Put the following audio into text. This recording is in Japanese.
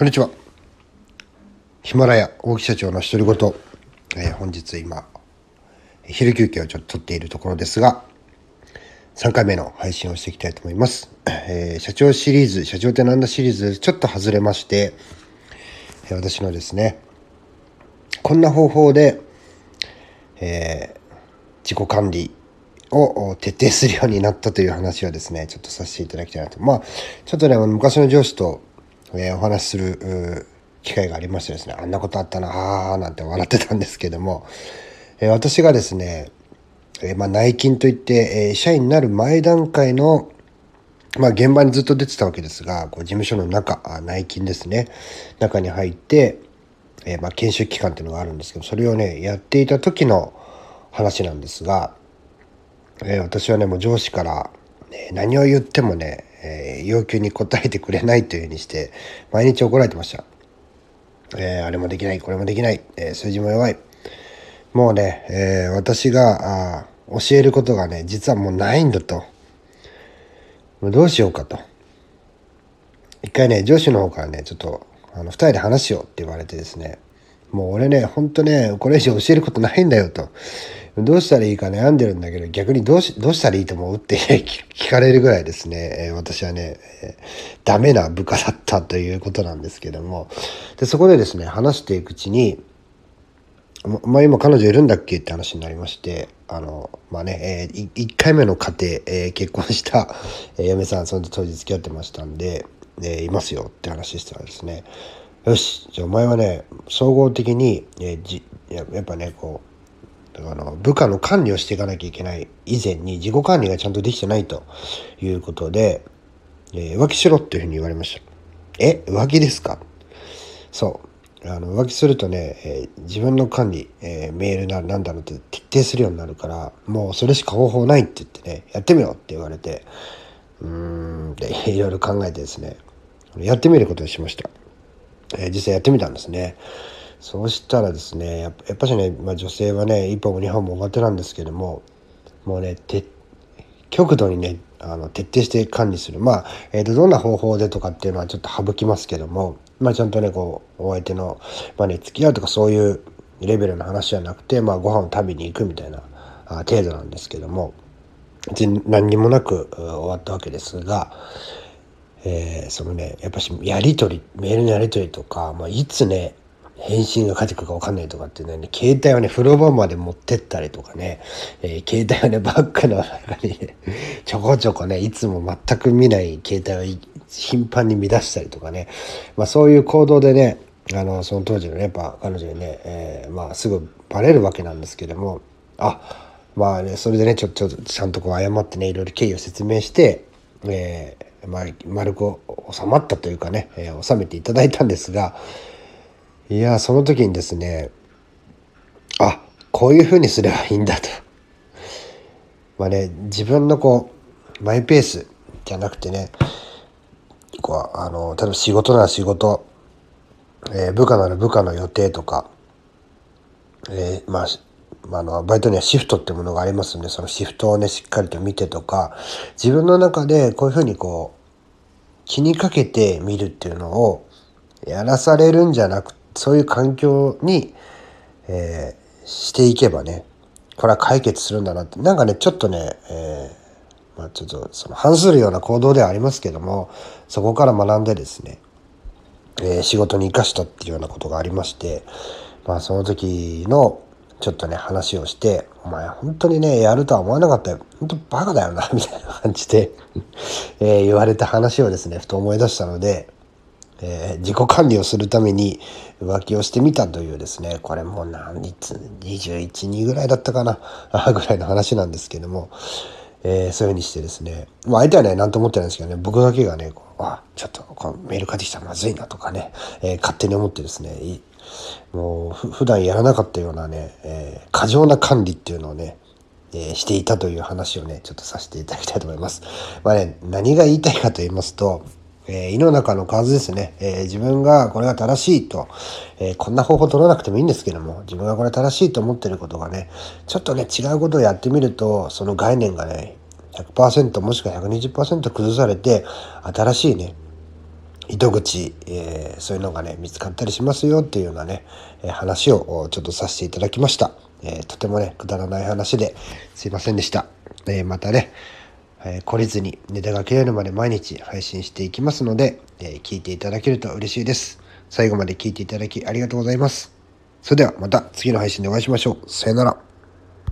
こんにちは。ヒマラヤ大木社長の独り言、えー、本日今、昼休憩をちょっと取っているところですが、3回目の配信をしていきたいと思います。えー、社長シリーズ、社長ってなんだシリーズ、ちょっと外れまして、えー、私のですね、こんな方法で、え自己管理を徹底するようになったという話をですね、ちょっとさせていただきたいなと。まあ、ちょっとね、昔の上司とえー、お話しする機会がありましてですね、あんなことあったな、はあなんて笑ってたんですけども、えー、私がですね、えー、まあ、内勤といって、え社員になる前段階の、まあ、現場にずっと出てたわけですが、こう事務所の中、あ内勤ですね、中に入って、えまあ、研修期間っていうのがあるんですけど、それをね、やっていた時の話なんですが、え私はね、もう上司から、ね、何を言ってもね、えー、要求に応えてくれないというふうにして、毎日怒られてました。えー、あれもできない、これもできない、えー、数字も弱い。もうね、え私があ教えることがね、実はもうないんだと。もうどうしようかと。一回ね、上司の方からね、ちょっと、あの、二人で話しようって言われてですね、もう俺ね、ほんとね、これ以上教えることないんだよと。どうしたらいいか悩んでるんだけど、逆にどうし、どうしたらいいと思うって 聞かれるぐらいですね、え私はね、えダメな部下だったということなんですけども、で、そこでですね、話していくうちに、まあ今彼女いるんだっけって話になりまして、あの、まあね、えー、1回目の家庭、えー、結婚した、えー、嫁さん、その当時付き合ってましたんで、えー、いますよって話したらですね、よし、じゃあお前はね、総合的に、えー、じややっぱね、こう、あの部下の管理をしていかなきゃいけない。以前に自己管理がちゃんとできてないと。いうことで、えー、浮気しろっていうふうに言われました。え浮気ですか？そう。あの浮気するとね、えー、自分の管理、えー、メールななんだろうって徹底するようになるからもうそれしか方法ないって言ってねやってみろって言われてうーんで いろいろ考えてですねやってみることにしました、えー、実際やってみたんですね。そうしたらですねやっぱしね、まあ、女性はね一歩も二歩も上手なんですけどももうね極度にねあの徹底して管理する。まあ、えーと、どんな方法でとかっていうのはちょっと省きますけども、まあ、ちゃんとねこうお相手の、まあね、付き合うとかそういうレベルの話じゃなくて、まあ、ご飯を食べに行くみたいなあ程度なんですけども何にもなく終わったわけですが、えー、そのねやっぱしやり取りメールのやり取りとか、まあ、いつね返信が返ってくるか分かんないとかっていうのはね、携帯をね、風呂場まで持ってったりとかね、えー、携帯をね、バッグの中にね、ちょこちょこね、いつも全く見ない携帯を頻繁に乱したりとかね、まあそういう行動でね、あの、その当時のね、やっぱ彼女にね、えー、まあすぐバレるわけなんですけども、あ、まあね、それでね、ちょっとちゃんとこう謝ってね、いろいろ経緯を説明して、えー、まあ、丸く収まったというかね、えー、収めていただいたんですが、いやその時にですねあこういうふうにすればいいんだと。まあね自分のこうマイペースじゃなくてねこうあの例えば仕事なら仕事、えー、部下なら部下の予定とか、えー、まああ、のバイトにはシフトってものがありますんでそのシフトをねしっかりと見てとか自分の中でこういうふうにこう気にかけて見るっていうのをやらされるんじゃなくそういう環境に、えー、していけばねこれは解決するんだなってなんかねちょっとね、えー、まあ、ちょっとその反するような行動ではありますけどもそこから学んでですね、え、仕事に生かしたっていうようなことがありましてまあその時のちょっとね話をして「お前本当にねやるとは思わなかったよ本当バカだよな」みたいな感じで え言われた話をですねふと思い出したので。えー、自己管理をするために浮気をしてみたというですねこれもう何日212ぐらいだったかな ぐらいの話なんですけども、えー、そういうふうにしてですね、まあ、相手はね何と思ってないんですけどね僕だけがねあちょっとこメール返ってきたらまずいなとかね、えー、勝手に思ってですねもう普段やらなかったようなね、え過剰な管理っていうのをねえしていたという話をねちょっとさせていただきたいと思います。まあね何が言いたいかと言いますとえー、胃の中の数ですね、えー、自分がこれが正しいと、えー、こんな方法取らなくてもいいんですけども、自分がこれ正しいと思ってることがね、ちょっとね、違うことをやってみると、その概念がね、100%もしくは120%崩されて、新しいね、糸口、えー、そういうのがね、見つかったりしますよっていうようなね、話をちょっとさせていただきました。えー、とてもね、くだらない話ですいませんでした。えまたね、え懲りずにネタが切れるまで毎日配信していきますので、え聞いていただけると嬉しいです。最後まで聞いていただきありがとうございます。それではまた次の配信でお会いしましょう。さよなら。